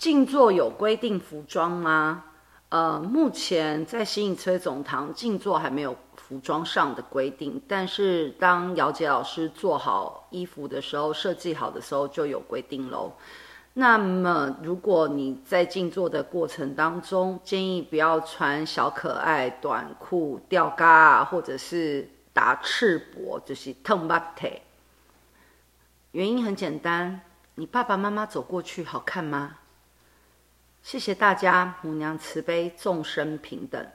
静坐有规定服装吗？呃，目前在新影崔总堂静坐还没有服装上的规定，但是当姚杰老师做好衣服的时候，设计好的时候就有规定喽。那么，如果你在静坐的过程当中，建议不要穿小可爱短裤、吊嘎，或者是打赤膊，就是烫巴腿。原因很简单，你爸爸妈妈走过去好看吗？谢谢大家，母娘慈悲，众生平等。